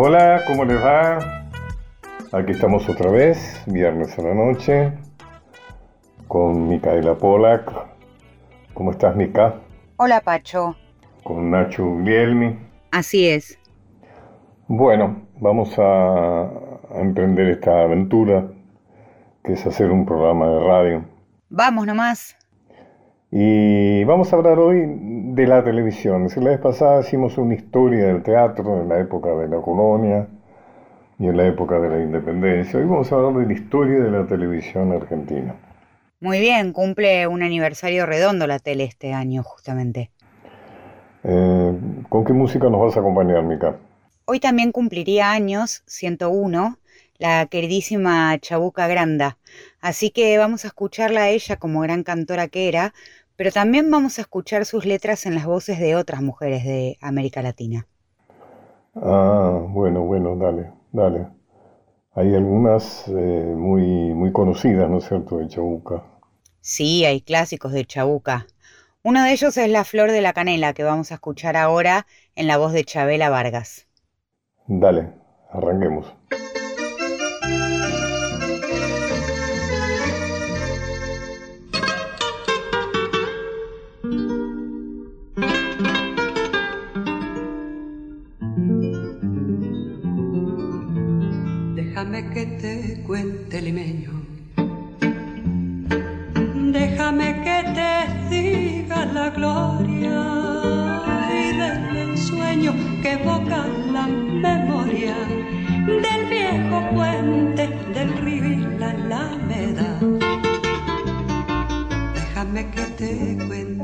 Hola, ¿cómo les va? Aquí estamos otra vez, viernes a la noche, con Micaela Polak. ¿Cómo estás, Mica? Hola, Pacho. Con Nacho Guglielmi. Así es. Bueno, vamos a, a emprender esta aventura, que es hacer un programa de radio. Vamos nomás. Y vamos a hablar hoy de la televisión. Si la vez pasada hicimos una historia del teatro en la época de la colonia y en la época de la independencia. Hoy vamos a hablar de la historia de la televisión argentina. Muy bien, cumple un aniversario redondo la tele este año, justamente. Eh, ¿Con qué música nos vas a acompañar, Mica? Hoy también cumpliría años, 101, la queridísima Chabuca Granda. Así que vamos a escucharla a ella como gran cantora que era, pero también vamos a escuchar sus letras en las voces de otras mujeres de América Latina. Ah, bueno, bueno, dale, dale. Hay algunas eh, muy, muy conocidas, ¿no es cierto?, de Chabuca. Sí, hay clásicos de Chabuca. Uno de ellos es La Flor de la Canela, que vamos a escuchar ahora en la voz de Chabela Vargas. Dale, arranquemos. Déjame que te cuente limeño. Déjame que te diga la gloria y del ensueño que evoca la memoria del viejo puente del río y la alameda. Déjame que te cuente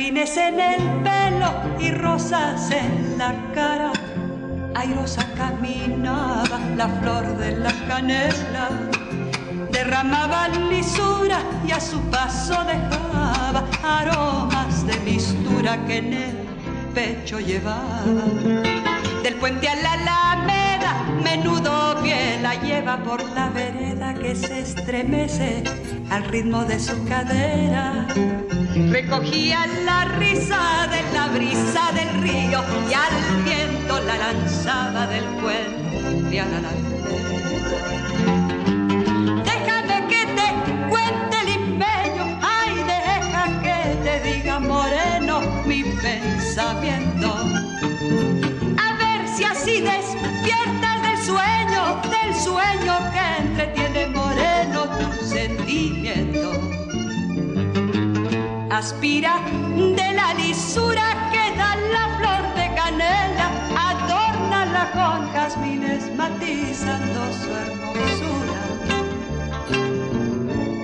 en el pelo y rosas en la cara. Airosa caminaba la flor de la canela, derramaba lisura y a su paso dejaba aromas de mistura que en el pecho llevaba del puente a la alameda, menudo pie la lleva por la vereda que se estremece al ritmo de su cadera. Recogía la risa de la brisa del río y al viento la lanzaba del puente alameda. Déjame que te cuente limeño, ay, deja que te diga moreno mi pensamiento Aspira de la lisura que da la flor de canela, adórnala con jazmines matizando su hermosura.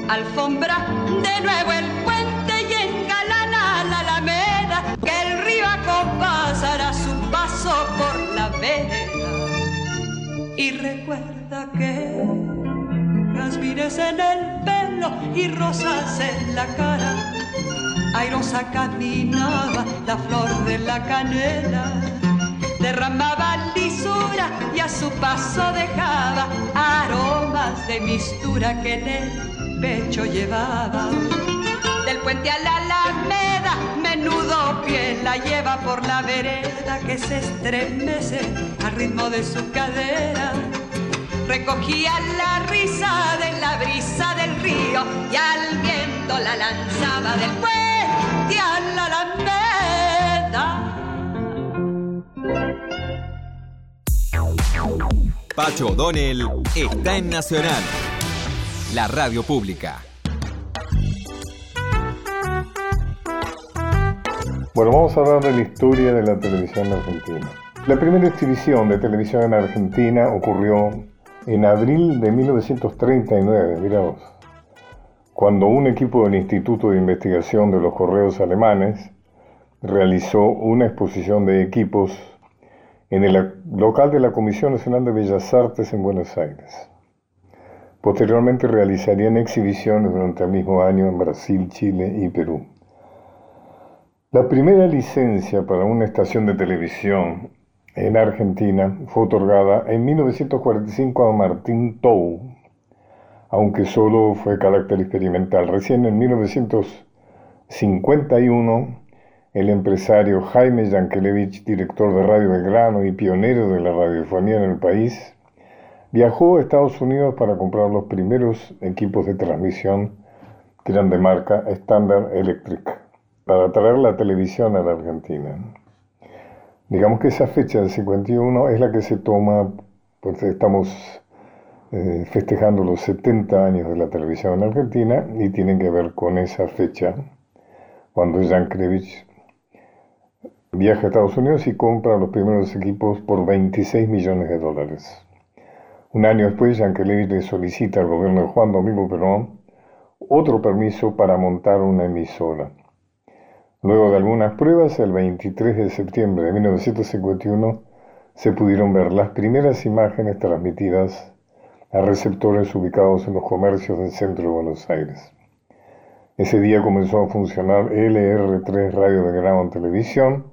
Alfombra de nuevo el puente y engalana la alameda, que el río acompasará su paso por la vereda. Y recuerda que jazmines en el pelo y rosas en la cara. Airosa caminaba la flor de la canela, derramaba lisura y a su paso dejaba aromas de mistura que en el pecho llevaba. Del puente a la alameda, menudo pie la lleva por la vereda que se estremece al ritmo de su cadera. Recogía la risa de la brisa del río y al viento la lanzaba del puente a la alameda. Pacho O'Donnell está en Nacional, la radio pública. Bueno, vamos a hablar de la historia de la televisión argentina. La primera exhibición de televisión en Argentina ocurrió en abril de 1939, mira vos, cuando un equipo del Instituto de Investigación de los Correos Alemanes realizó una exposición de equipos en el local de la Comisión Nacional de Bellas Artes en Buenos Aires. Posteriormente realizarían exhibiciones durante el mismo año en Brasil, Chile y Perú. La primera licencia para una estación de televisión en Argentina fue otorgada en 1945 a Martín Tou, aunque solo fue carácter experimental. Recién en 1951, el empresario Jaime Yankelevich, director de Radio Belgrano y pionero de la radiofonía en el país, viajó a Estados Unidos para comprar los primeros equipos de transmisión que eran de marca Standard Electric para traer la televisión a la Argentina. Digamos que esa fecha del 51 es la que se toma, pues estamos eh, festejando los 70 años de la televisión en Argentina y tienen que ver con esa fecha, cuando Jan Krevich viaja a Estados Unidos y compra los primeros equipos por 26 millones de dólares. Un año después, Yankelevich le solicita al gobierno de Juan Domingo Perón otro permiso para montar una emisora. Luego de algunas pruebas, el 23 de septiembre de 1951 se pudieron ver las primeras imágenes transmitidas a receptores ubicados en los comercios del centro de Buenos Aires. Ese día comenzó a funcionar LR3 Radio de Grado Televisión,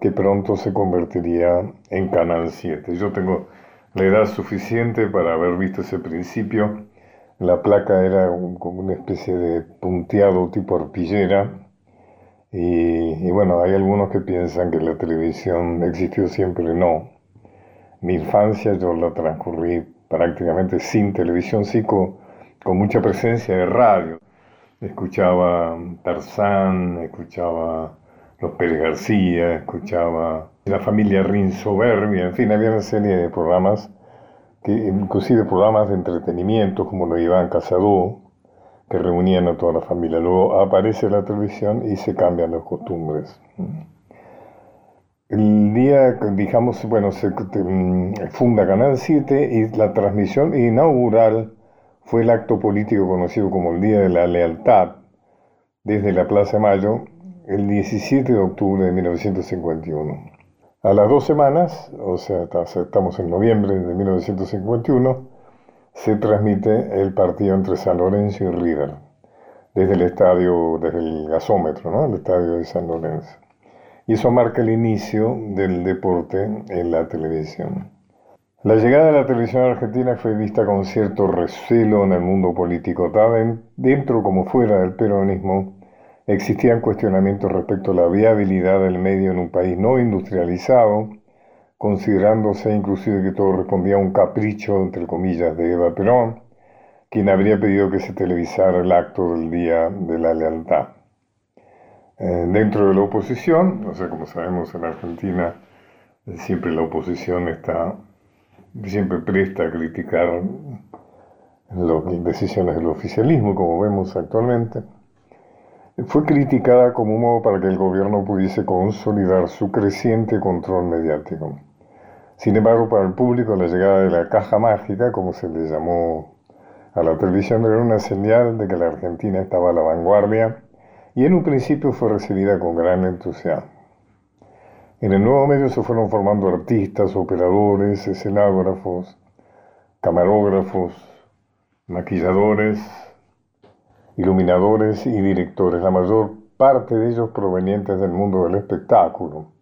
que pronto se convertiría en Canal 7. Yo tengo la edad suficiente para haber visto ese principio. La placa era como una especie de punteado tipo arpillera. Y, y, bueno, hay algunos que piensan que la televisión existió siempre. No. Mi infancia yo la transcurrí prácticamente sin televisión, sí con, mucha presencia de radio. Escuchaba Tarzán, escuchaba Los Pérez García, escuchaba la familia Rin Soberbia, en fin, había una serie de programas, que, inclusive programas de entretenimiento como lo Iván Casado, que reunían a toda la familia. Luego aparece la televisión y se cambian las costumbres. El día, digamos, bueno, se mm, funda Canal 7 y la transmisión inaugural fue el acto político conocido como el Día de la Lealtad, desde la Plaza Mayo, el 17 de octubre de 1951. A las dos semanas, o sea, estamos en noviembre de 1951, se transmite el partido entre San Lorenzo y River, desde el estadio, desde el gasómetro, ¿no? El estadio de San Lorenzo eso marca el inicio del deporte en la televisión. La llegada de la televisión argentina fue vista con cierto recelo en el mundo político. Dentro como fuera del peronismo existían cuestionamientos respecto a la viabilidad del medio en un país no industrializado, considerándose inclusive que todo respondía a un capricho, entre comillas, de Eva Perón, quien habría pedido que se televisara el acto del Día de la Lealtad. Eh, dentro de la oposición, o sea, como sabemos en Argentina, siempre la oposición está, siempre presta a criticar las decisiones del oficialismo, como vemos actualmente, fue criticada como un modo para que el gobierno pudiese consolidar su creciente control mediático. Sin embargo, para el público, la llegada de la caja mágica, como se le llamó a la televisión, era una señal de que la Argentina estaba a la vanguardia y en un principio fue recibida con gran entusiasmo. En el nuevo medio se fueron formando artistas, operadores, escenógrafos, camarógrafos, maquilladores, iluminadores y directores, la mayor parte de ellos provenientes del mundo del espectáculo,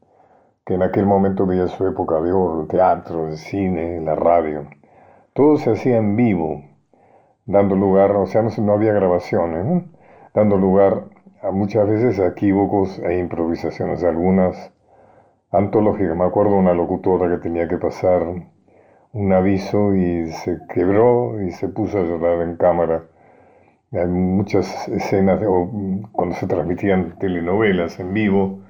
que en aquel momento veía su época de oro, el teatro, el cine, la radio. Todo se hacía en vivo, dando lugar, o sea, no, había grabaciones, dando lugar a muchas veces a equívocos e improvisaciones, algunas antológicas. Me acuerdo una locutora que tenía que pasar un aviso y se quebró y se puso a llorar en cámara. Hay muchas escenas, cuando se transmitían telenovelas en vivo,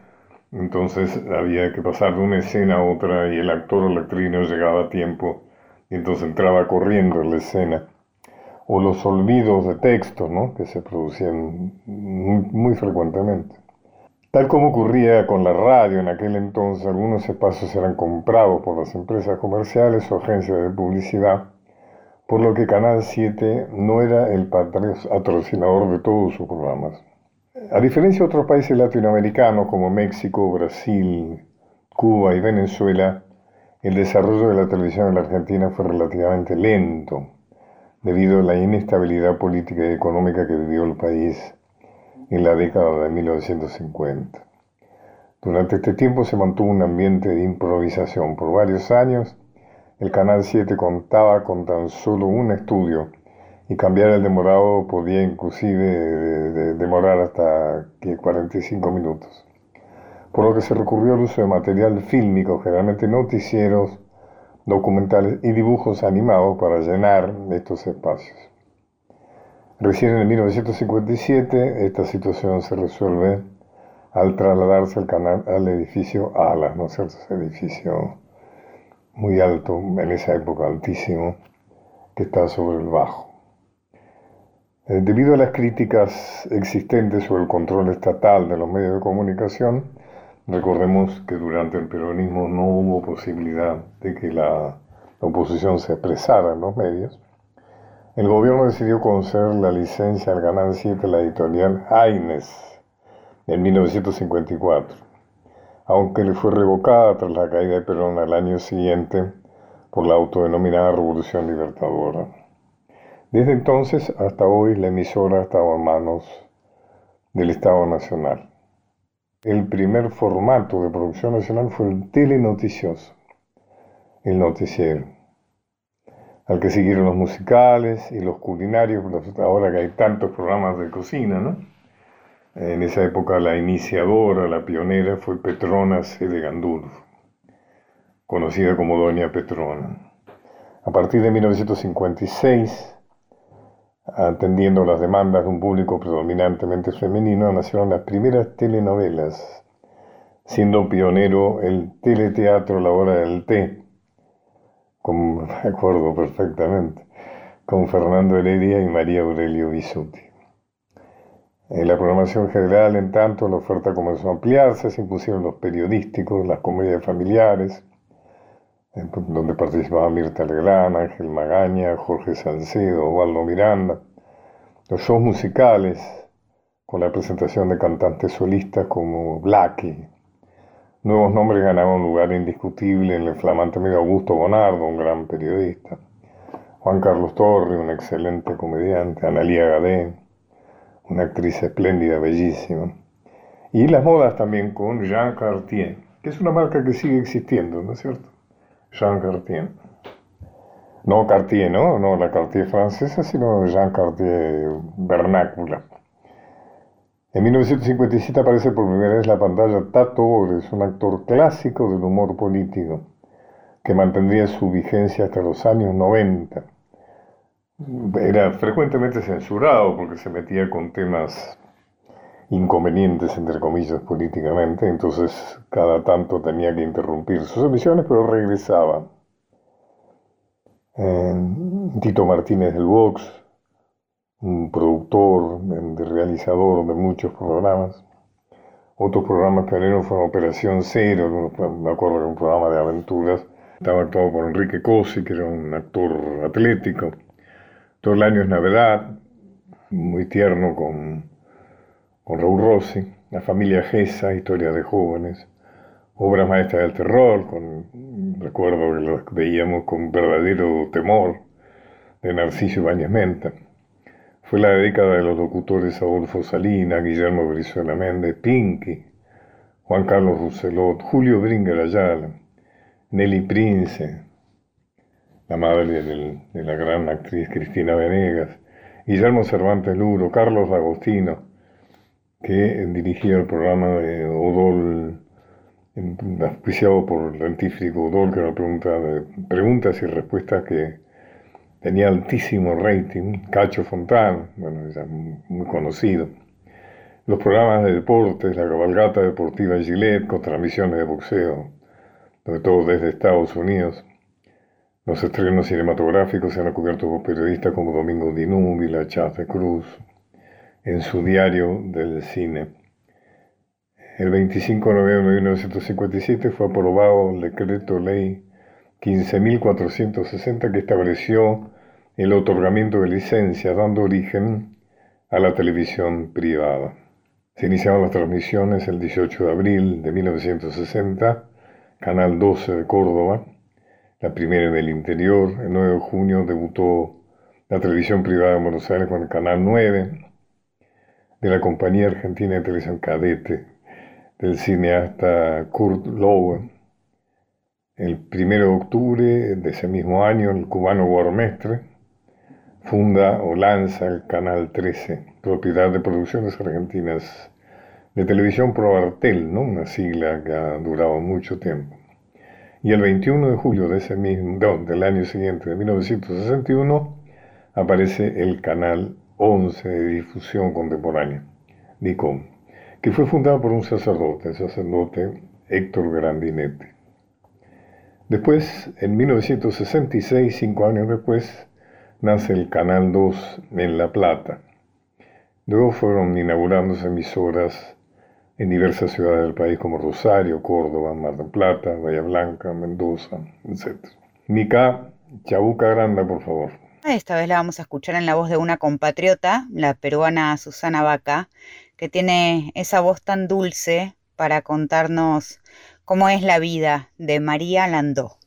entonces había que pasar de una escena a otra y el actor o la actriz no llegaba a tiempo y entonces entraba corriendo en la escena o los olvidos de texto ¿no? que se producían muy, frecuentemente. Tal como ocurría con la radio en aquel entonces, algunos espacios eran comprados por las empresas comerciales o agencias de publicidad, por lo que Canal 7 no era el patrocinador de todos sus programas. A diferencia de otros países latinoamericanos como México, Brasil, Cuba y Venezuela, el desarrollo de la televisión en la Argentina fue relativamente lento debido a la inestabilidad política y económica que vivió el país en la década de 1950. Durante este tiempo se mantuvo un ambiente de improvisación. Por varios años, el Canal 7 contaba con tan solo un estudio y cambiar el demorado podía inclusive demorar hasta 45 minutos. Por lo que se recurrió al uso de material fílmico, generalmente noticieros, documentales y dibujos animados para llenar estos espacios. Recién en 1957 esta situación se resuelve al trasladarse al, canal, al edificio Alas, ¿no es cierto? Ese edificio muy alto, en esa época altísimo, que está sobre el bajo. Eh, debido a las críticas existentes sobre el control estatal de los medios de comunicación, recordemos que durante el peronismo no hubo posibilidad de que la oposición se expresara en los medios, el gobierno decidió conceder la licencia al Canal 7 a la editorial Aines en 1954, aunque le fue revocada tras la caída de Perón al año siguiente por la autodenominada Revolución Libertadora. Desde entonces hasta hoy la emisora estaba en manos del Estado Nacional. El primer formato de producción nacional fue el telenoticioso, el noticiero al que siguieron los musicales y los culinarios, ahora que hay tantos programas de cocina, ¿no? En esa época la iniciadora, la pionera fue Petrona C. de conocida como Doña Petrona. A partir de 1956, atendiendo las demandas de un público predominantemente femenino, nacieron las primeras telenovelas, siendo pionero el teleteatro La Hora del Té, me acuerdo perfectamente, con Fernando Heredia y María Aurelio Bisuti. En la programación general, en tanto, la oferta comenzó a ampliarse, se impusieron los periodísticos, las comedias familiares, donde participaban Mirta Legrand, Ángel Magaña, Jorge Salcedo, Waldo Miranda, los shows musicales, con la presentación de cantantes solistas como Blackie, Nuevos nombres ganaban un lugar indiscutible en el flamante medio Augusto Bonardo, un gran periodista, Juan Carlos Torre, un excelente comediante, Analía Gadé, una actriz espléndida, bellísima. Y las modas también con Jean Cartier, que es una marca que sigue existiendo, ¿no es cierto? Jean Cartier. No Cartier, ¿no? No la Cartier francesa, sino Jean Cartier vernácula. En 1957 aparece por primera vez la pantalla Tato Bores, un actor clásico del humor político, que mantendría su vigencia hasta los años 90. Era frecuentemente censurado porque se metía con temas inconvenientes, entre comillas, políticamente, entonces cada tanto tenía que interrumpir sus emisiones, pero regresaba. Tito Martínez del Vox, un productor, de realizador de muchos programas. Otros programas pioneros fueron Operación Cero, me acuerdo de un programa de aventuras. Estaba actuado por Enrique Cosi, que era un actor atlético. Todo el año es Navidad, muy tierno con, con Raúl Rossi. La familia Gesa, historia de jóvenes. Obras maestras del terror, con, recuerdo que los veíamos con verdadero temor, de Narciso Ibáñez Menta. Fue la década de los locutores Adolfo Salina, Guillermo Brizuela Méndez, Pinky, Juan Carlos Rousselot, Julio Bringer Ayala, Nelly Prince, la madre de la gran actriz Cristina Venegas, Guillermo Cervantes Luro, Carlos Agostino, que dirigía el programa de Odol, auspiciado por el dentífrico Odol, que era pregunta de preguntas y respuestas que tenía altísimo rating, Cacho Fontán, bueno, ya muy conocido. Los programas de deportes, la cabalgata deportiva Gillette con transmisiones de boxeo, sobre todo desde Estados Unidos. Los estrenos cinematográficos se han cubierto por periodistas como Domingo Dinúbila, Chávez Cruz, en su diario del cine. El 25 de noviembre de 1957 fue aprobado el decreto ley 15.460 que estableció el otorgamiento de licencias, dando origen a la televisión privada. Se iniciaron las transmisiones el 18 de abril de 1960, Canal 12 de Córdoba, la primera en el interior. El 9 de junio debutó la televisión privada de Buenos Aires con el Canal 9 de la Compañía Argentina de Televisión Cadete. del cineasta Kurt Lowe. El 1 de octubre de ese mismo año, el cubano Guarmestre funda o lanza el Canal 13, propiedad de Producciones Argentinas de Televisión Proartel, ¿no? una sigla que ha durado mucho tiempo. Y el 21 de julio de ese mismo, del año siguiente, de 1961, aparece el Canal 11 de Difusión Contemporánea, DICOM, que fue fundado por un sacerdote, el sacerdote Héctor Grandinetti. Después, en 1966, cinco años después, nace el Canal 2 en La Plata. Luego fueron inaugurándose emisoras en diversas ciudades del país como Rosario, Córdoba, Mar del Plata, Bahía Blanca, Mendoza, etc. Mica, Chabuca Granda, por favor. Esta vez la vamos a escuchar en la voz de una compatriota, la peruana Susana Vaca, que tiene esa voz tan dulce para contarnos cómo es la vida de María Landó.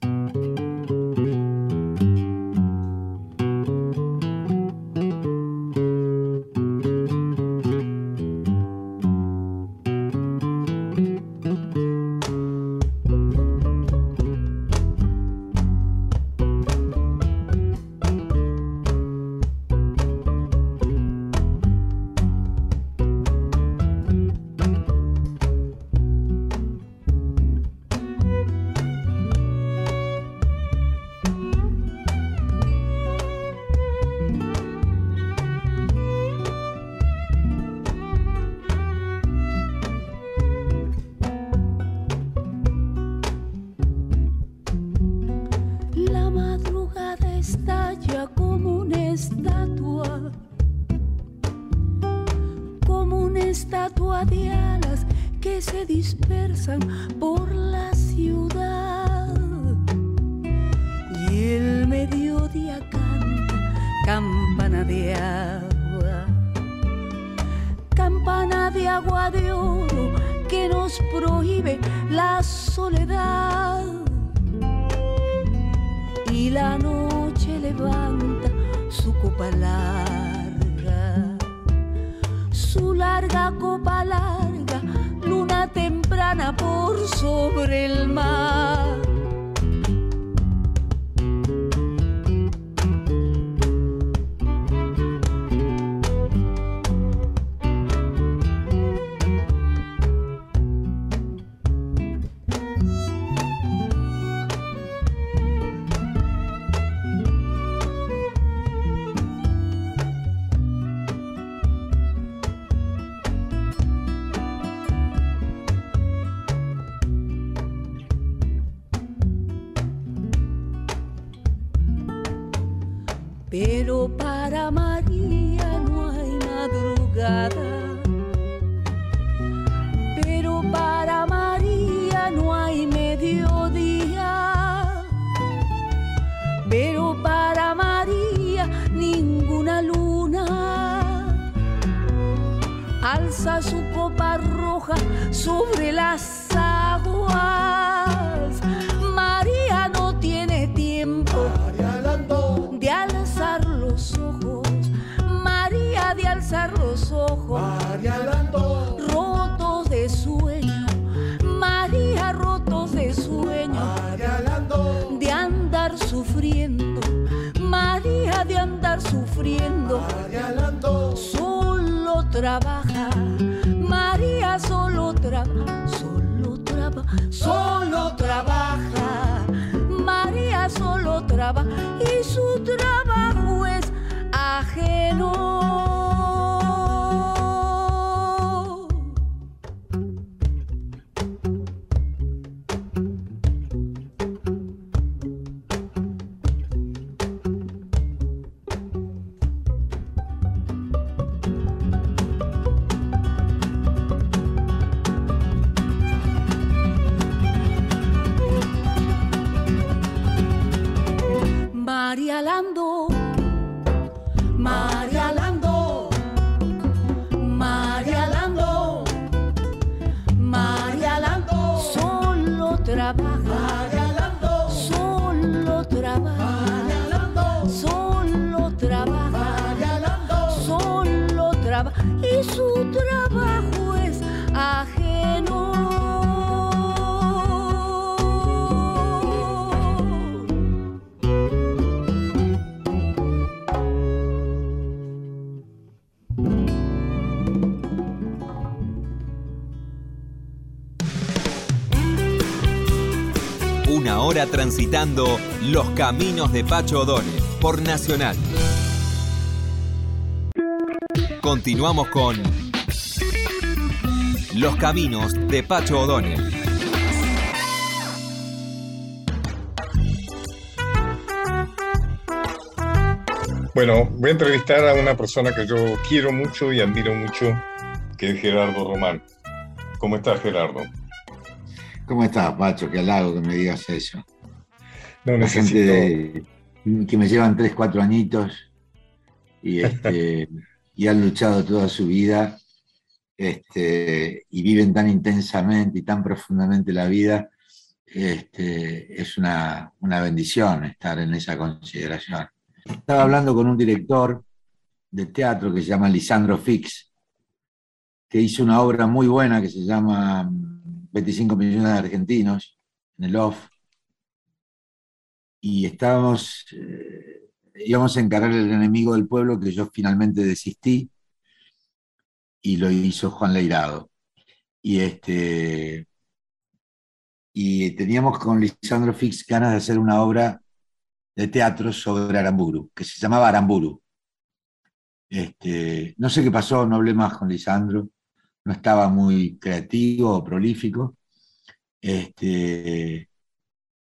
Su copa roja sobre las aguas los ojos. Rotos de sueño. María rotos de sueño. De andar sufriendo. María de andar sufriendo. Solo trabaja. Y su trabajo es ajeno. Transitando los caminos de Pacho O'Donnell por Nacional. Continuamos con Los caminos de Pacho O'Donnell. Bueno, voy a entrevistar a una persona que yo quiero mucho y admiro mucho, que es Gerardo Román. ¿Cómo estás, Gerardo? ¿Cómo estás, Pacho? Qué halago que me digas eso. No, necesito... gente de- que me llevan 3, 4 añitos y, este, y han luchado toda su vida este, y viven tan intensamente y tan profundamente la vida, este, es una, una bendición estar en esa consideración. Estaba hablando con un director de teatro que se llama Lisandro Fix, que hizo una obra muy buena que se llama mm, 25 millones de argentinos en el off. Y estábamos, eh, íbamos a encarar el enemigo del pueblo que yo finalmente desistí y lo hizo Juan Leirado. Y este y teníamos con Lisandro Fix ganas de hacer una obra de teatro sobre Aramburu, que se llamaba Aramburu. Este, no sé qué pasó, no hablé más con Lisandro, no estaba muy creativo o prolífico, este,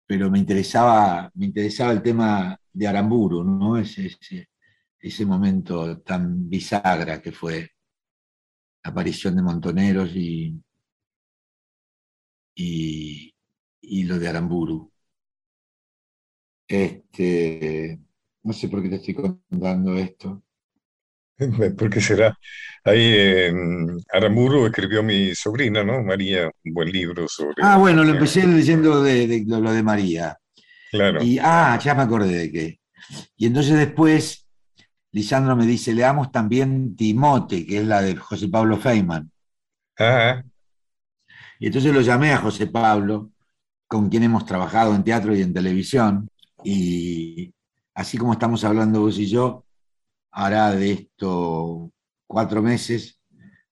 pero me interesaba, me interesaba el tema de Aramburu, ¿no? ese, ese, ese momento tan bisagra que fue la aparición de Montoneros y, y, y lo de Aramburu. Este, no sé por qué te estoy contando esto. ¿Por qué será? Ahí en Aramburu escribió mi sobrina, ¿no? María, un buen libro sobre... Ah, bueno, lo empecé leyendo de, lo de María. Claro. Y, ah, ya me acordé de qué. Y entonces después, Lisandro me dice, leamos también Timote, que es la de José Pablo Feynman. Ah, Y entonces lo llamé a José Pablo, con quien hemos trabajado en teatro y en televisión, y así como estamos hablando vos y yo, hará de esto cuatro meses,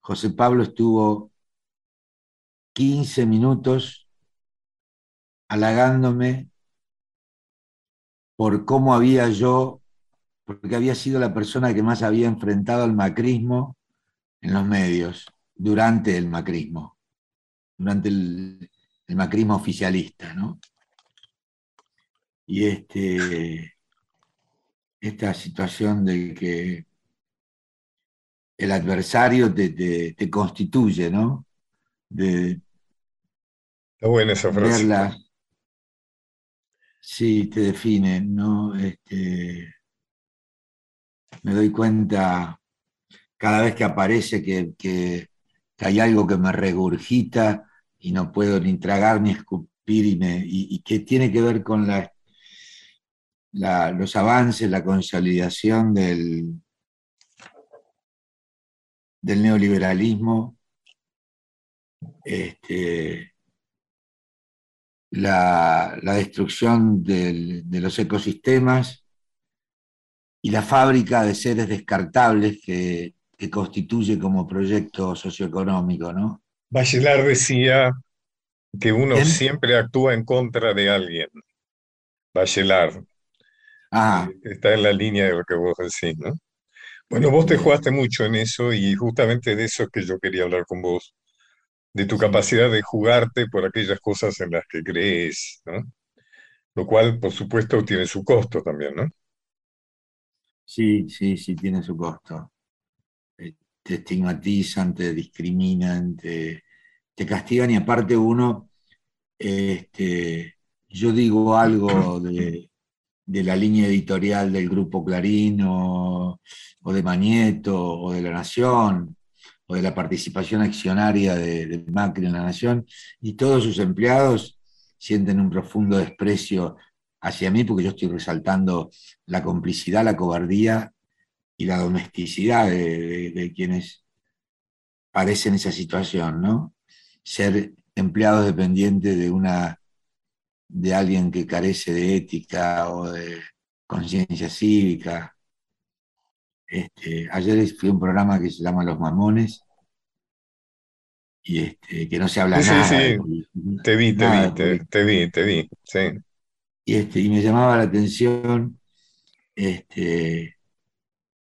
José Pablo estuvo 15 minutos halagándome por cómo había yo, porque había sido la persona que más había enfrentado al macrismo en los medios, durante el macrismo, durante el, el macrismo oficialista, ¿no? Y este, esta situación de que el adversario te, te- te constituye, ¿no? De está buena esa frase. verla, sí, te define, ¿no? Este, me doy cuenta cada vez que aparece que, que- que hay algo que me regurgita y no puedo ni tragar ni escupir y, me- y- y que tiene que ver con la- la- los avances, la consolidación del, del neoliberalismo, este, la, la destrucción del- de los ecosistemas y la fábrica de seres descartables que, que constituye como proyecto socioeconómico, ¿no? Bachelard decía que uno ¿Quién? siempre actúa en contra de alguien. Bachelard. Ah, Está en la línea de lo que vos decís, ¿no? Bueno, vos te jugaste mucho en eso y justamente de eso es que yo quería hablar con vos, de tu capacidad de jugarte por aquellas cosas en las que crees, ¿no? Lo cual, por supuesto, tiene su costo también, ¿no? sí, sí, sí, tiene su costo. Eh, Te estigmatizan, te discriminan, te, te castigan y aparte uno, este, yo digo algo de, de la línea editorial del Grupo Clarín o, o de Mañeto o de La Nación o de la participación accionaria de, de Macri en La Nación y todos sus empleados sienten un profundo desprecio hacia mí porque yo estoy resaltando la complicidad, la cobardía y la domesticidad de, de- de quienes padecen esa situación, ¿no? Ser empleados dependientes de una de alguien que carece de ética o de conciencia cívica. Este, ayer fui a un programa que se llama Los Mamones y este, que no se habla Sí, sí, nada sí. de política, Te vi, te nada vi, de te, vi, te vi, sí. y, este, y me llamaba la atención este,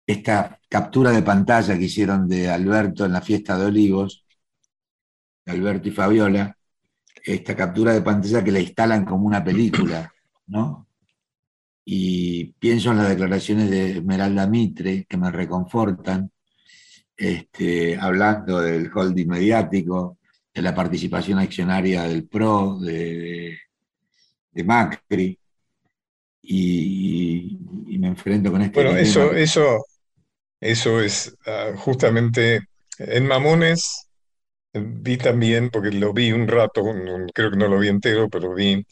esta captura de pantalla que hicieron de Alberto en la fiesta de Olivos, Alberto y Fabiola, esta captura de pantalla que la instalan como una película, ¿no? Y pienso en las declaraciones de Esmeralda Mitre, que me reconfortan, este, hablando del holding mediático, de la participación accionaria del PRO, de, de, Macri, y, me enfrento con este Bueno, eso, eso, eso es ah, justamente en Mamones vi también, porque lo vi un rato, creo que no lo vi entero, pero vi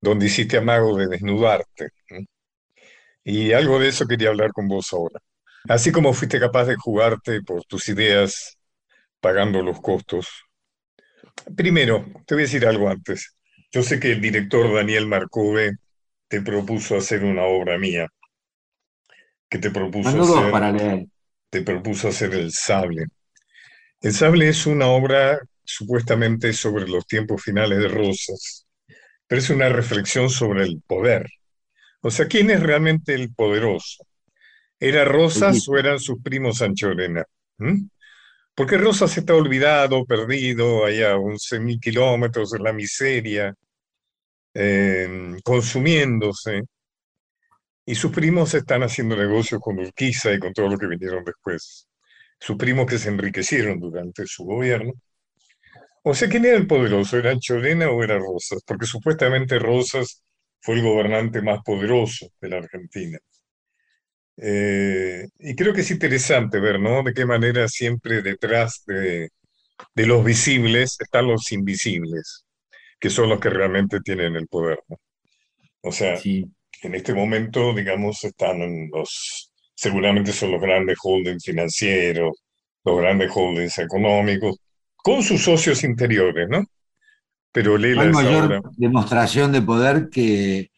donde hiciste amago de desnudarte. Y algo de eso quería hablar con vos ahora. Así como fuiste capaz de jugarte por tus ideas pagando los costos. Primero, te voy a decir algo antes. Yo sé que el director Daniel Marcove te propuso hacer una obra mía, que te propuso hacer, para leer. te propuso hacer El Sable. El Sable es una obra supuestamente sobre los tiempos finales de Rosas, pero es una reflexión sobre el poder. O sea, ¿quién es realmente el poderoso? ¿Era Rosas o eran sus primos Anchorena? ¿Mm? Porque Rosas está olvidado, perdido, allá a 11.000 kilómetros de la miseria, eh, consumiéndose. Y sus primos están haciendo negocios con Urquiza y con todo lo que vinieron después sus primos que se enriquecieron durante su gobierno. O sea, ¿quién era el poderoso? ¿Era Cholena o era Rosas? Porque supuestamente Rosas fue el gobernante más poderoso de la Argentina. Eh, y creo que es interesante ver, ¿no? De qué manera siempre detrás de, los visibles están los invisibles, que son los que realmente tienen el poder, O sea, en este momento, digamos, están los seguramente son los grandes holdings financieros, los grandes holdings económicos, con sus socios interiores, ¿no? Pero Lela Hay mayor demostración de poder que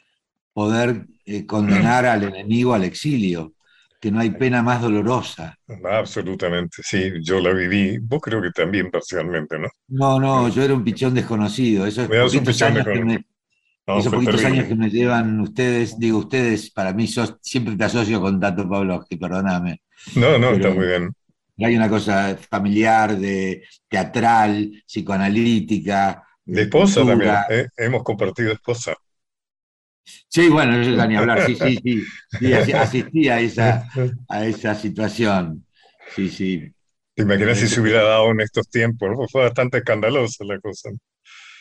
poder eh, condenar al enemigo al exilio, que no hay pena más dolorosa. Absolutamente, sí, yo la viví, vos creo que también parcialmente, ¿no? No, no, yo era un pichón desconocido, eso es un pichón desconocido. Esos poquitos años que me llevan ustedes, digo ustedes, para mí sos, siempre te asocio con Tato Pavlovsky, perdóname. No, no, está muy bien. Hay una cosa familiar, de teatral, psicoanalítica. De esposa también, ¿eh? hemos compartido esposa. Sí, bueno, yo ya ni hablar, sí, sí, sí, asistí a esa, a esa situación. Sí, sí. ¿Te imaginas si se hubiera dado en estos tiempos? Fue bastante escandalosa la cosa.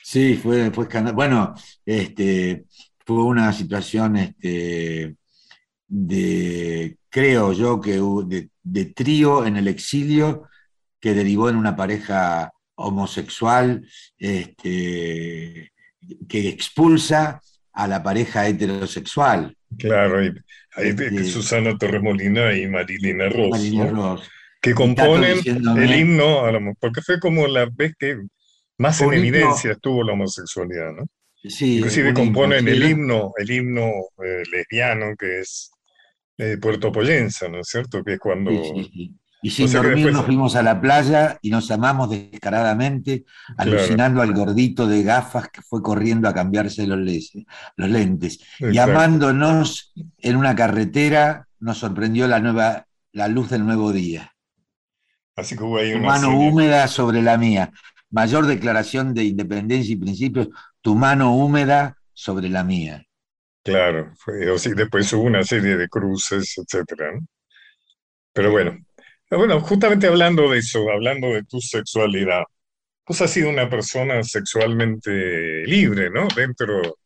Sí, fue, fue Bueno, este, fue una situación este, de, creo yo, que de, de trío en el exilio que derivó en una pareja homosexual este, que expulsa a la pareja heterosexual. Claro, y, este, Susana Torremolina y Marilina Ross, Marilina que componen el himno, porque fue como la vez que más en evidencia estuvo la homosexualidad, ¿no? Sí, Inclusive componen el himno, el himno eh, lesbiano que es eh, Puerto Poyenza, ¿no es cierto? Que es cuando... y sin dormir nos fuimos a la playa y nos amamos descaradamente, alucinando al gordito de gafas que fue corriendo a cambiarse los, los lentes. Y amándonos en una carretera nos sorprendió la, nueva, la luz del nuevo día. Así que hubo ahí una mano húmeda sobre la mía mayor declaración de independencia y principios, tu mano húmeda sobre la mía. Claro, después hubo una serie de cruces, etcétera. Pero bueno, bueno, justamente hablando de eso, hablando de tu sexualidad, vos has sido una persona sexualmente libre, ¿no? Dentro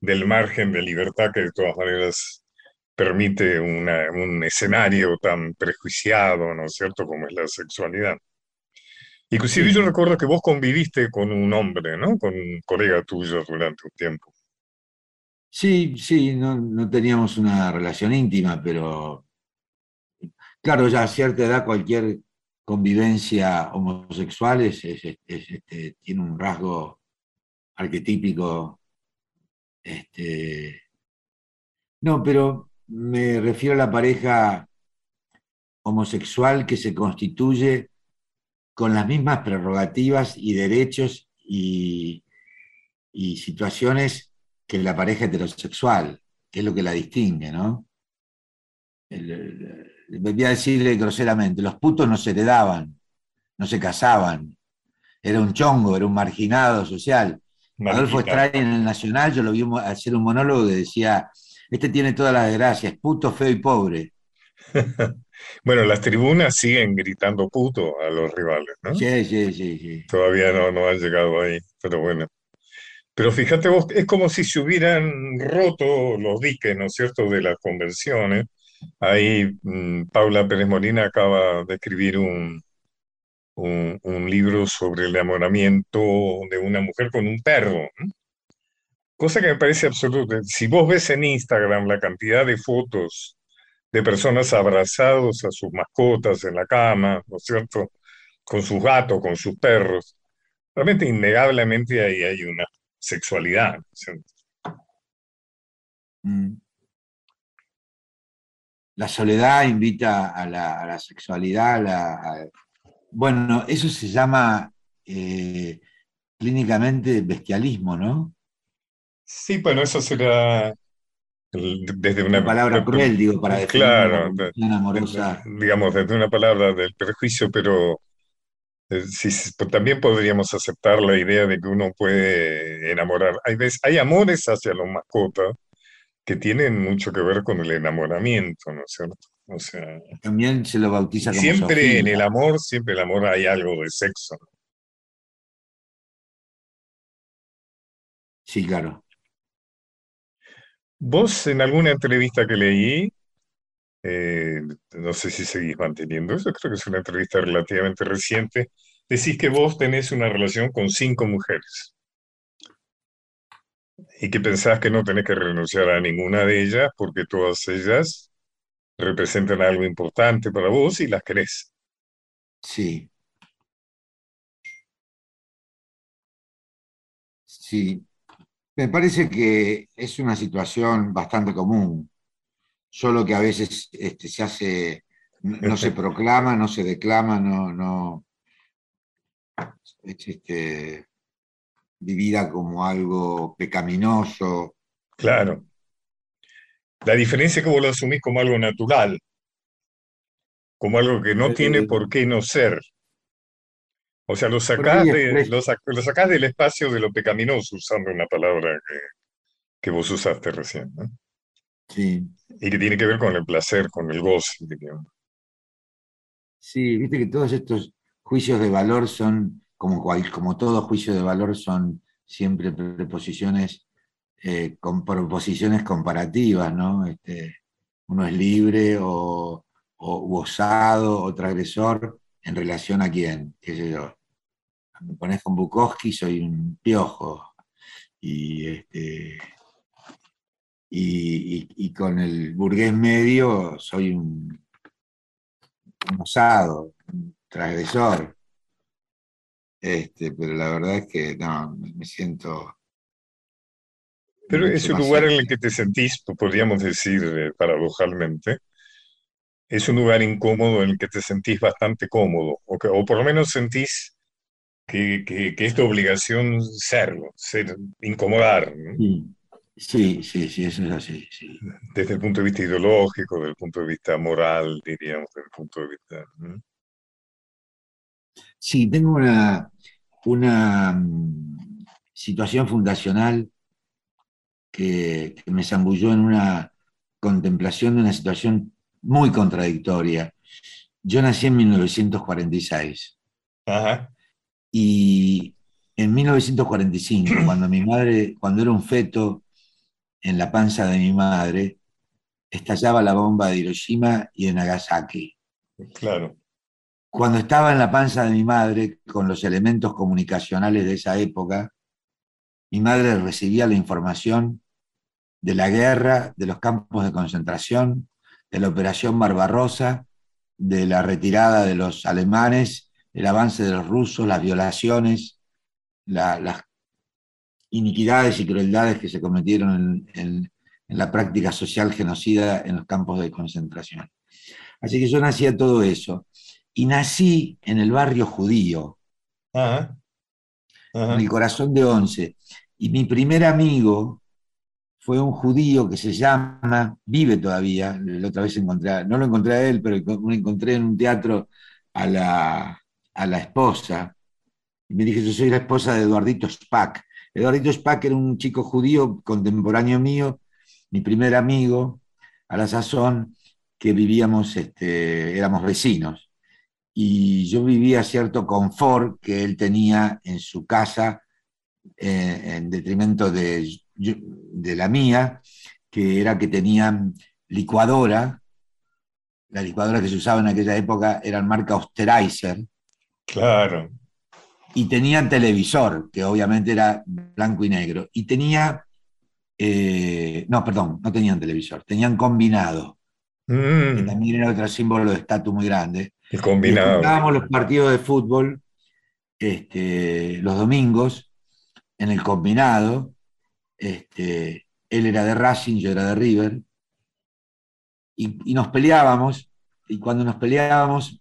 del margen de libertad que de todas maneras permite un escenario tan prejuiciado, ¿no es cierto?, como es la sexualidad. Inclusive yo recuerdo que vos conviviste con un hombre, ¿no? Con un colega tuyo durante un tiempo. Sí, sí, no, teníamos una relación íntima, pero claro, ya a cierta edad cualquier convivencia homosexual este, tiene un rasgo arquetípico. Este, no, pero me refiero a la pareja homosexual que se constituye con las mismas prerrogativas y derechos y, situaciones que la pareja heterosexual, que es lo que la distingue, ¿no? El- el- voy a decirle groseramente, los putos no se heredaban, no se casaban. Era un chongo, era un marginado social. Adolfo Mariquita. Stray en el Nacional, yo lo vi hacer un monólogo que decía, este tiene todas las desgracias, puto, feo y pobre. Bueno, las tribunas siguen gritando puto a los rivales, ¿no? Sí, sí, sí, sí. Todavía no, no han llegado ahí, pero bueno. Pero fíjate vos, es como si se hubieran roto los diques, ¿no es cierto?, de las convenciones. Ahí mm, Paula Pérez Molina acaba de escribir un, un, un libro sobre el enamoramiento de una mujer con un perro. Cosa que me parece absoluta. Si vos ves en Instagram la cantidad de fotos de personas abrazados a sus mascotas en la cama, ¿no es cierto?, con sus gatos, con sus perros, realmente innegablemente ahí hay una sexualidad. ¿no es cierto? Mm. La soledad invita a la, a la sexualidad, a la- a- bueno, eso se llama eh, clínicamente bestialismo, ¿no? Sí, bueno, eso será desde una Una palabra cruel, digo, para definir Claro, una amorosa. digamos, desde una palabra del prejuicio, pero eh, sí, pues también podríamos aceptar la idea de que uno puede enamorar. Hay veces, hay amores hacia los mascotas que tienen mucho que ver con el enamoramiento, ¿no es cierto? O sea, También se lo bautiza como siempre en el amor, siempre en el amor hay algo de sexo. Sí, claro. Vos en alguna entrevista que leí, eh, no sé si seguís manteniendo eso, creo que es una entrevista relativamente reciente, decís que vos tenés una relación con cinco mujeres y que pensás que no tenés que renunciar a ninguna de ellas porque todas ellas representan algo importante para vos y las querés. Sí. Sí. Me parece que es una situación bastante común, solo que a veces este, se hace, no no se proclama, no se declama, no, no, es este, vivida como algo pecaminoso. Claro. La diferencia es que vos lo asumís como algo natural, como algo que no tiene por qué no ser. O sea, lo sacás, de, lo, sac- lo sacás del espacio de lo pecaminoso, usando una palabra que, que vos usaste recién, ¿no? Sí. Y que tiene que ver con el placer, con el goce. Sí, viste que todos estos juicios de valor son, como, cual- como todo juicio de valor, son siempre preposiciones, eh, con proposiciones comparativas, ¿no? Este, uno es libre o, o u osado o transgresor en relación a quién, qué sé yo. Me pones con Bukowski, soy un piojo. Y, este, y, y- y con el burgués medio soy un, un osado, un transgresor. Este, pero la verdad es que no, me siento. Pero es un lugar en el que te sentís, podríamos decir eh, paradojalmente, es un lugar incómodo en el que te sentís bastante cómodo, o, que- o por lo menos sentís que, que- que es tu obligación serlo, ser, incomodar, ¿no? Sí, sí, sí, sí, eso es así. sí. Desde el punto de vista ideológico, desde el punto de vista moral, diríamos, desde el punto de vista. ¿no? Sí, tengo una, una mm, situación fundacional que, que me zambulló en una contemplación de una situación muy contradictoria. Yo nací en 1946 Ajá, y en 1945, cuando mi madre, cuando era un feto en la panza de mi madre, estallaba la bomba de Hiroshima y de Nagasaki. claro. Cuando estaba en la panza de mi madre, con los elementos comunicacionales de esa época, mi madre recibía la información de la guerra, de los campos de concentración, de la operación Barbarossa, de la retirada de los alemanes, el avance de los rusos, las violaciones, la- las iniquidades y crueldades que se cometieron en, en- en la práctica social genocida en los campos de concentración. Así que yo nací a todo eso. Y nací en el barrio judío, en el corazón de Once. Y mi primer amigo fue un judío que se llama, vive todavía, la otra vez encontré, no lo encontré a él, pero encontré en un teatro a la, a la esposa. Y me dije, yo soy la esposa de Eduardito Spack. Eduardito Spack era un chico judío contemporáneo mío, mi primer amigo, a la sazón, que vivíamos, este, éramos vecinos. Y yo vivía cierto confort que él tenía en su casa, eh, en detrimento de, de la mía, que era que tenían licuadora, la licuadora que se usaba en aquella época eran marca Osterizer. Claro. Y tenían televisor, que obviamente era blanco y negro. Y tenía, eh, no, perdón, no tenían televisor, tenían combinado. Que Mm, también era otro símbolo de estatus muy grande. el combinado. jugábamos los partidos de fútbol este, los domingos en el combinado. Este, él era de Racing, yo era de River. Y, y nos peleábamos. Y cuando nos peleábamos,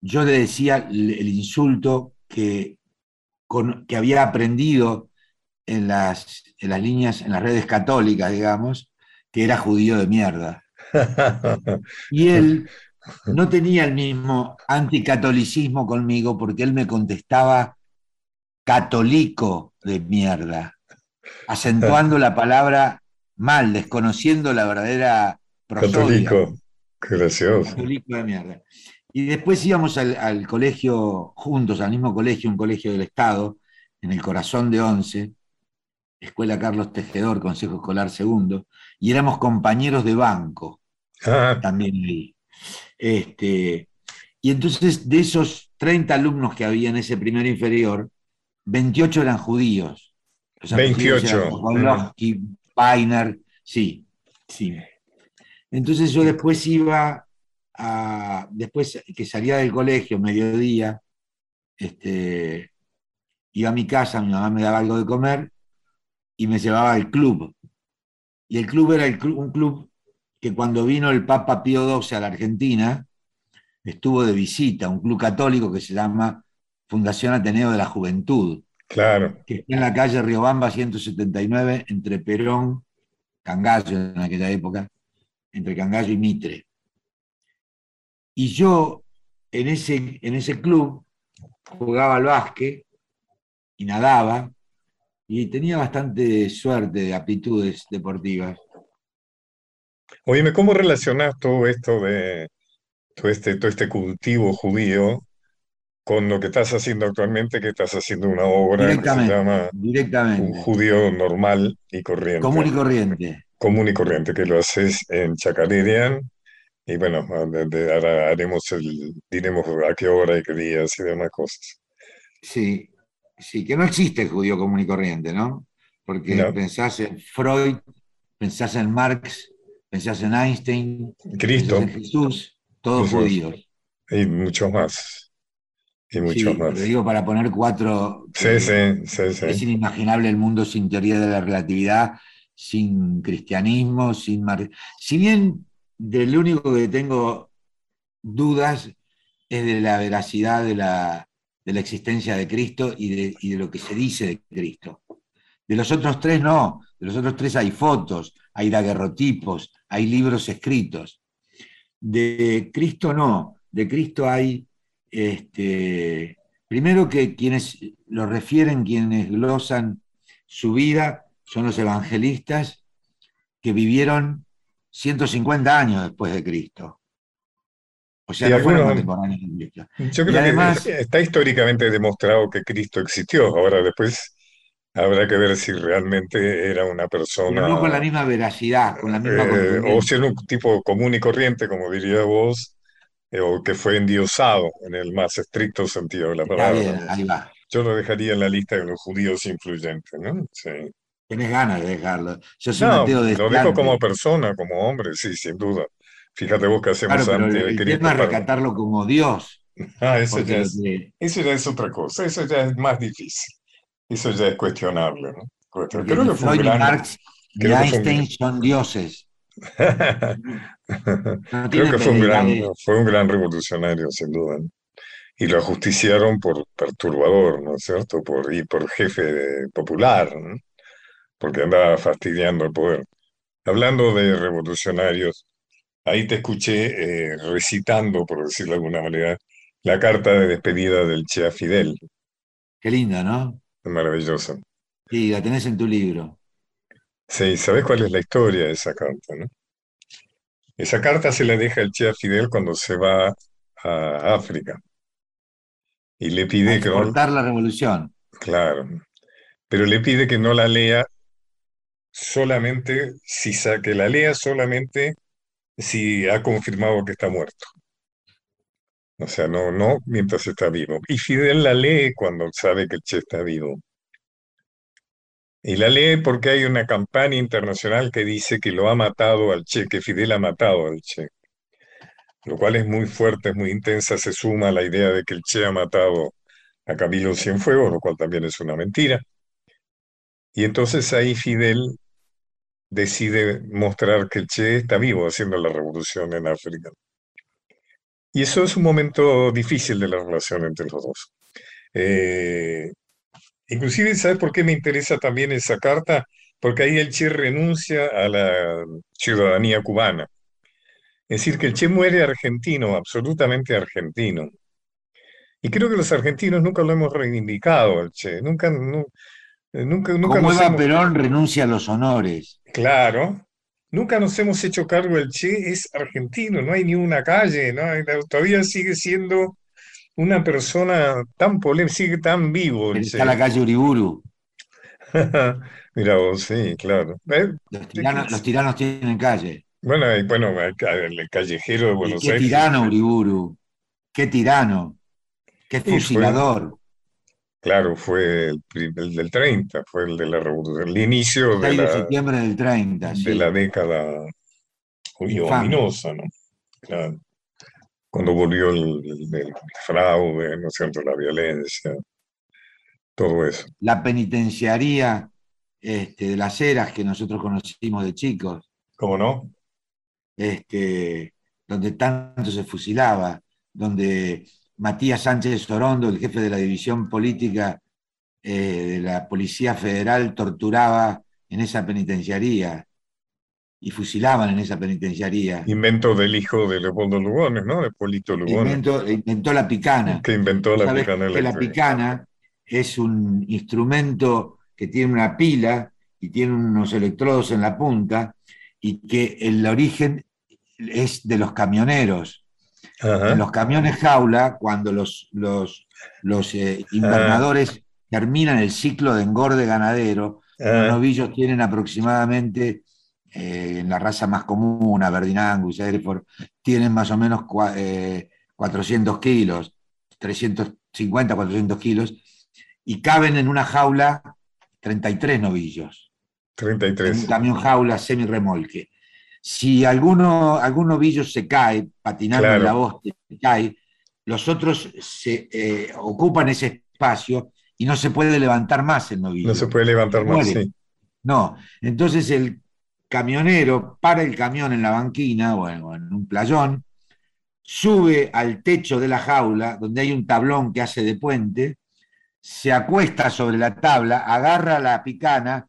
yo le decía el, el insulto que, con- que había aprendido en las, en las líneas, en las redes católicas, digamos, que era judío de mierda. Y él no tenía el mismo anticatolicismo conmigo porque él me contestaba católico de mierda, acentuando la palabra mal, desconociendo la verdadera prosodia. Católico. Gracioso. Católico de mierda. Y después íbamos al, al colegio juntos, al mismo colegio, un colegio del Estado, en el corazón de Once, Escuela Carlos Tejedor, Consejo Escolar Segundo, y éramos compañeros de banco Ah, también ahí. Este, y entonces, de esos 30 alumnos que había en ese primer inferior, 28 eran judíos. Los apellidos 28. eran Sokolowski, Weiner, sí, sí. Entonces yo después iba a, después que salía del colegio, mediodía, este, iba a mi casa, mi mamá me daba algo de comer y me llevaba al club. Y el club era el un club que cuando vino el Papa Pío XII a la Argentina, estuvo de visita, un club católico que se llama Fundación Ateneo de la Juventud, claro. que está en la calle Riobamba 179, entre Perón, Cangallo en aquella época, entre Cangallo y Mitre. Y yo en ese, en ese club jugaba al básquet y nadaba y tenía bastante suerte de aptitudes deportivas. Oíme, ¿cómo relacionas todo esto de todo este, todo este cultivo judío con lo que estás haciendo actualmente, que estás haciendo una obra que se llama Un judío normal y corriente, común y corriente. común y corriente, que lo haces en Chacarerian? Y bueno, ahora haremos el, diremos a qué hora y qué días y demás cosas. Sí, sí, que no existe el judío común y corriente, ¿no? Porque No. pensás en Freud, pensás en Marx, pensás en Einstein, Cristo pensás en Jesús, todos Jesús. judíos. y muchos más. Y Sí, muchos más. lo digo para poner cuatro. Sí, que sí, sí, sí. Es inimaginable el mundo sin teoría de la relatividad, sin cristianismo, sin mar... Si bien del único que tengo dudas es de la veracidad de la, de la existencia de Cristo y de, y de lo que se dice de Cristo. De los otros tres no, de los otros tres hay fotos, hay daguerrotipos, hay libros escritos. De Cristo no, de Cristo hay, este, primero que quienes lo refieren, quienes glosan su vida, son los evangelistas que vivieron 150 años después de Cristo. O sea, Y no fueron contemporáneos de Cristo. Yo Y creo además- que está históricamente demostrado que Cristo existió. Ahora después habrá que ver si realmente era una persona Pero no con la misma veracidad, con la misma eh, o si era un tipo común y corriente, como diría vos, eh, o que fue endiosado en el más estricto sentido de la palabra. bien, ahí va. Yo lo dejaría en la lista de los judíos influyentes, ¿no? Sí. Tenés ganas de dejarlo. Yo soy No, lo dejo como persona, como hombre, sí, sin duda. Fíjate vos que Claro, hacemos pero antes de Cristo para- recatarlo como Dios. Ah, eso ya es, que- eso ya es otra cosa, eso ya es más difícil. Eso ya es cuestionable, ¿no? Creo que fue Freud, gran... Marx, fue un- Einstein son dioses. No Creo que fue un gran, fue un gran revolucionario, sin duda. ¿no? Y lo ajusticiaron por perturbador, ¿no es cierto? Por, y por jefe popular, ¿no? porque andaba fastidiando el poder. Hablando de revolucionarios, ahí te escuché eh, recitando, por decirlo de alguna manera, la carta de despedida del Che Fidel. Qué linda, ¿no? Maravillosa. Sí, la tenés en tu libro. Sí, ¿sabés cuál es la historia de esa carta, no? Esa carta se la deja el Che a Fidel cuando se va a África y le A pide que no, la revolución. claro, pero le pide que no la lea solamente si que la lea solamente si ha confirmado que está muerto. O sea, no, no mientras está vivo. Y Fidel la lee cuando sabe que el Che está vivo. Y la lee porque hay una campaña internacional que dice que lo ha matado al Che, que Fidel ha matado al Che. Lo cual es muy fuerte, es muy intensa, se suma a la idea de que el Che ha matado a Camilo Cienfuegos, lo cual también es una mentira. Y entonces ahí Fidel decide mostrar que el Che está vivo haciendo la revolución en África. Y eso es un momento difícil de la relación entre los dos. Eh, inclusive, ¿sabes por qué me interesa también esa carta? Porque ahí el Che renuncia a la ciudadanía cubana. Es decir, que el Che muere argentino, absolutamente argentino. Y creo que los argentinos nunca lo hemos reivindicado al Che, nunca, nu- eh, nunca, nunca Como Eva hemos... Perón renuncia a los honores. Claro, nunca nos hemos hecho cargo del Che, es argentino, no hay ni una calle, Todavía sigue siendo una persona tan polémica, sigue tan vivo Está la Che. calle Uriburu. Mira vos, sí, claro. Eh, Los tiranos, los tiranos tienen calle. Bueno, y bueno, el ca- el callejero de Buenos qué Aires. tirano Uriburu. Qué tirano. Qué fue- fusilador. Claro, fue el, del 30, fue el de la revolución, el inicio de 6 de la, septiembre del 30, de la década ominosa, ¿no? Claro. Cuando volvió el, el- el fraude, ¿no es cierto?, la violencia, todo eso. La penitenciaría este, de las eras que nosotros conocimos de chicos, ¿Cómo no? este, donde tanto se fusilaba, donde Matías Sánchez Orondo, el jefe de la división política eh, de la Policía Federal, torturaba en esa penitenciaría y fusilaban en esa penitenciaría. Invento del hijo de Leopoldo Lugones, ¿no? De Polito Lugones, Inventó, inventó la picana. que inventó la picana que la picana es un instrumento que tiene una pila y tiene unos electrodos en la punta y que el origen es de los camioneros. Ajá. En los camiones jaula, cuando los, los, los eh, invernadores terminan el ciclo de engorde ganadero, los Ah, novillos tienen aproximadamente, eh, en la raza más común, Aberdeen Angus, Hereford, tienen más o menos cua- eh, 400 kilos, 350, 400 kilos, y caben en una jaula 33 novillos, en un 33. camión jaula semi-remolque. Si alguno, algún novillo se cae, patinando en la voz, cae, los otros se eh, ocupan ese espacio y no se puede levantar más el novillo. No se puede levantar más, sí. No, entonces el camionero para el camión en la banquina o en, un playón, sube al techo de la jaula, donde hay un tablón que hace de puente, se acuesta sobre la tabla, agarra la picana,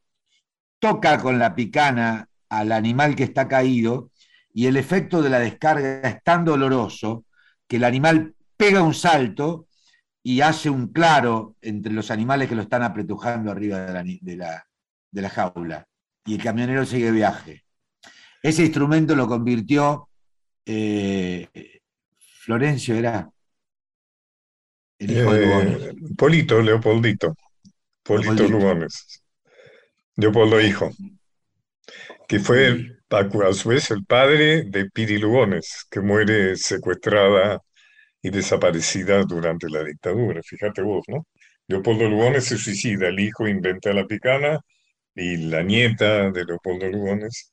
toca con la picana al animal que está caído y el efecto de la descarga es tan doloroso que el animal pega un salto y hace un claro entre los animales que lo están apretujando arriba de la jaula. Y el camionero sigue viaje. Ese instrumento lo convirtió eh, Florencio, era el hijo de Lugones. Eh, Polito, Leopoldito. Polito Leopoldito. Lugones. Leopoldo Hijo, que fue a su vez el padre de Piri Lugones, que muere secuestrada y desaparecida durante la dictadura. Fíjate vos, ¿no? Leopoldo Lugones se suicida, el hijo inventa la picana y la nieta de Leopoldo Lugones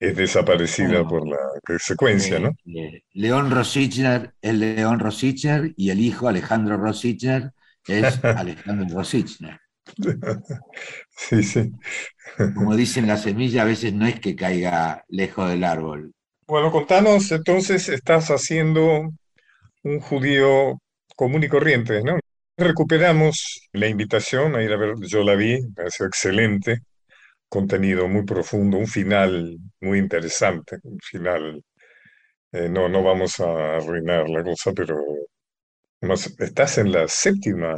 es desaparecida Bueno. por la secuencia, ¿no? Eh, eh, León Rosichner es León Rosichner y el hijo Alejandro Rosichner es Alejandro Rosichner. Sí, sí. Como dicen la semilla, a veces no es que caiga lejos del árbol. Bueno, contanos, entonces estás haciendo un judío común y corriente, ¿no? Recuperamos la invitación a ir a ver, yo la vi, me pareció excelente, contenido muy profundo, un final muy interesante, un final. eh, no, no vamos a arruinar la cosa, pero más- estás en la séptima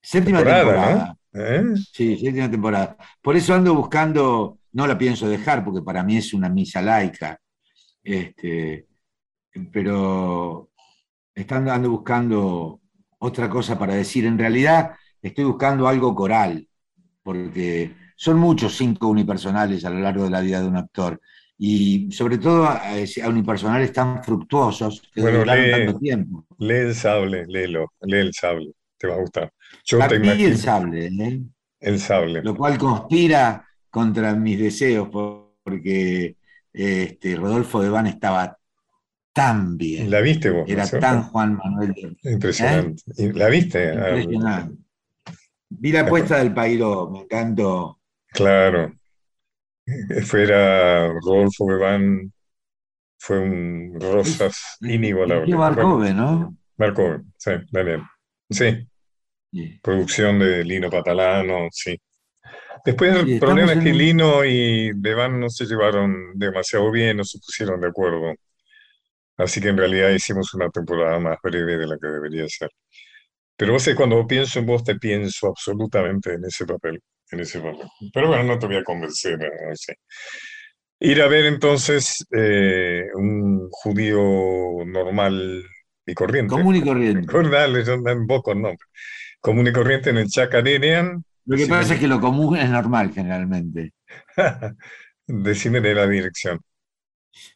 Séptima temporada, temporada. ¿no? ¿Eh? Sí, séptima temporada. Por eso ando buscando, no la pienso dejar, porque para mí es una misa laica. Este, pero están ando buscando otra cosa para decir. En realidad estoy buscando algo coral, porque son muchos cinco unipersonales a lo largo de la vida de un actor. Y sobre todo a, a unipersonales tan fructuosos que Bueno, duraron lee- tanto tiempo. Lee el sable, léelo, lee el sable, te va a gustar. Yo te el sable, ¿eh? el sable. lo cual conspira contra mis deseos, por- porque este, Rodolfo de Van estaba tan bien, ¿La viste vos? era tan Juan Manuel de Impresionante. ¿Y ¿La viste? Ah, impresionante. Vi la puesta del Pairo, me encantó. claro. Fuera Rodolfo Bebán, fue un Rosas inigualable. Marcove, ¿no? Marco, sí, Daniel. Sí, Sí. producción de Lino Patalano, sí. Después el Sí, problema es que en Lino y Bebán no se llevaron demasiado bien, no se pusieron de acuerdo. Así que en realidad hicimos una temporada más breve de la que debería ser. Pero vos sé, cuando pienso en vos, te pienso absolutamente en ese papel, en ese papel. Pero bueno, no te voy a convencer, no sé. Ir a ver entonces eh, un judío normal y corriente. Común y corriente. Dale, yo en vos con nombre. Común y corriente en el Chacarerian. Lo que pasa es que lo común es normal generalmente. Decime de la dirección.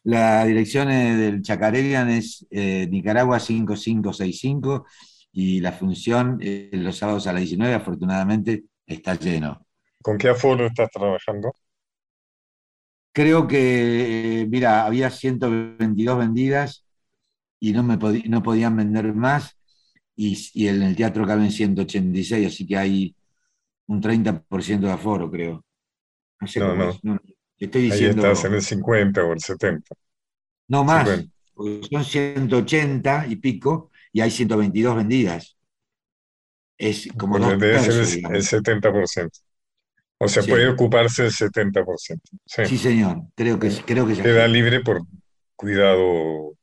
La dirección del Chacarerian es eh, Nicaragua 5565 y la función eh, los sábados a las 19 afortunadamente está lleno. ¿Con qué aforo estás trabajando? Creo que, eh, mira, había 122 vendidas y no, me no podían vender más y, y en el teatro caben 186, así que hay un 30% de aforo, creo. No sé No, cómo no. es, no, estoy Ahí diciendo, estás en el 50 o el 70. no más, 50. porque son 180 y pico y hay 122 vendidas. Es como dos tercios, el, el 70%. O sea, Sí. puede ocuparse el 70%. Sí. Sí, señor, creo que, creo que Queda libre por cuidado,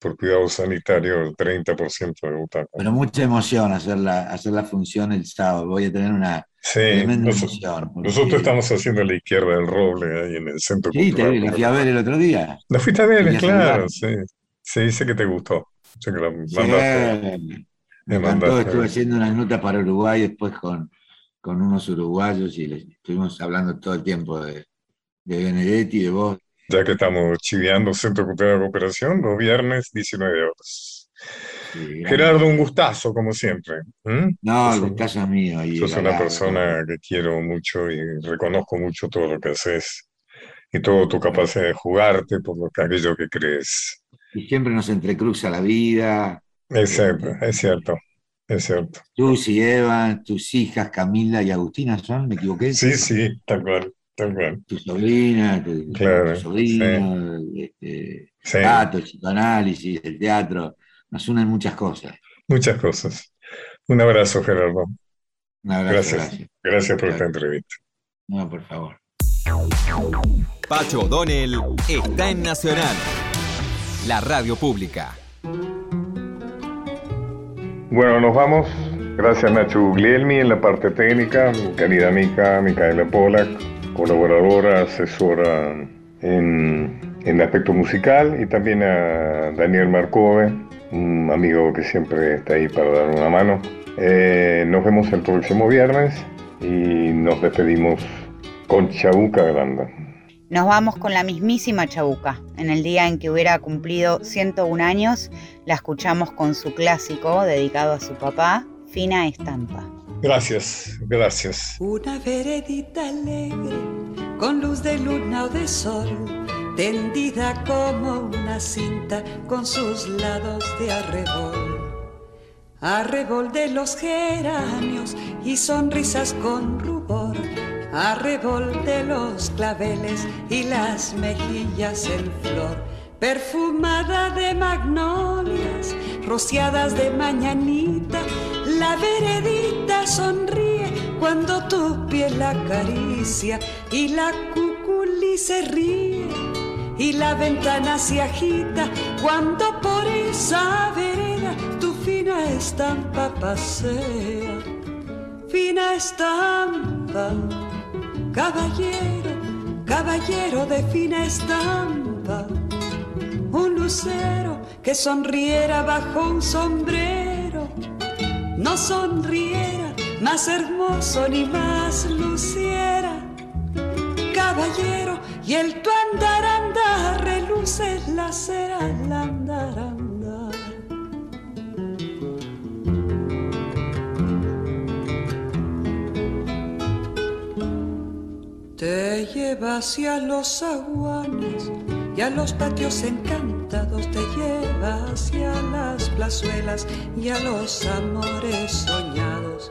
por cuidado sanitario el 30% de butaca. Pero mucha emoción hacer la, hacer la función el sábado. Voy a tener una Sí, tremenda emoción. porque- nosotros estamos haciendo a la izquierda del Roble, ahí en el Centro Sí, te Cultural vi, la fui a ver el otro día. La fuiste a ver, claro, sí. Sí, dice que te gustó. Que la Sí, mandaste. me me encantó, mandaste. estuve haciendo unas notas para Uruguay después con, con unos uruguayos y les- estuvimos hablando todo el tiempo de, de Benedetti, de vos. Ya que estamos chiveando Centro Cultural de Cooperación, los viernes, 19 horas. Sí, Gerardo, un gustazo, como siempre. ¿Mm? No, el gustazo es mío. Y Sos una persona que quiero mucho y reconozco mucho todo lo que haces y toda tu capacidad de jugarte por lo que, aquello que crees. Y siempre nos entrecruza la vida. Es cierto, es cierto, es cierto. Lucy, Eva, tus hijas, Camila y Agustina son, ¿me equivoqué? Sí, sí, tal cual, tal cual. Tu sobrina, tu, Claro, tu sobrino, este, Sí, gato, psicoanálisis, el teatro. Nos unen muchas cosas. muchas cosas. Un abrazo, Gerardo. Un abrazo, Gracias. gracias. Gracias por esta Claro. entrevista. No, por favor. Pacho O'Donnell está en Nacional, la radio pública. Bueno, nos vamos. Gracias Nacho Guglielmi en la parte técnica, mi querida amiga Micaela Polak, colaboradora, asesora en, en aspecto musical, y también a Daniel Marcove, un amigo que siempre está ahí para dar una mano. Eh, nos vemos el próximo viernes y nos despedimos con Chabuca Granda. Nos vamos con la mismísima Chabuca. En el día en que hubiera cumplido 101 años, la escuchamos con su clásico dedicado a su papá, Fina Estampa. Gracias, gracias. Una veredita alegre, con luz de luna o de sol, tendida como una cinta con sus lados de arrebol. Arrebol de los geranios y sonrisas con rubor, arrebol de los claveles y las mejillas en flor, perfumada de magnolias, rociadas de mañanita, la sonríe cuando tu piel la acaricia y la cuculi se ríe y la ventana se agita cuando por esa vereda tu fina estampa pasea. Fina estampa, caballero, caballero de fina estampa, un lucero que sonriera bajo un sombrero, no sonriera más hermoso ni más luciera caballero y el tu andar andar reluce la cera al andar andar. Te lleva hacia los aguanes y a los patios encantados te lleva hacia las plazuelas y a los amores soñados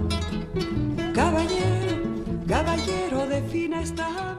caballero, caballero de fina.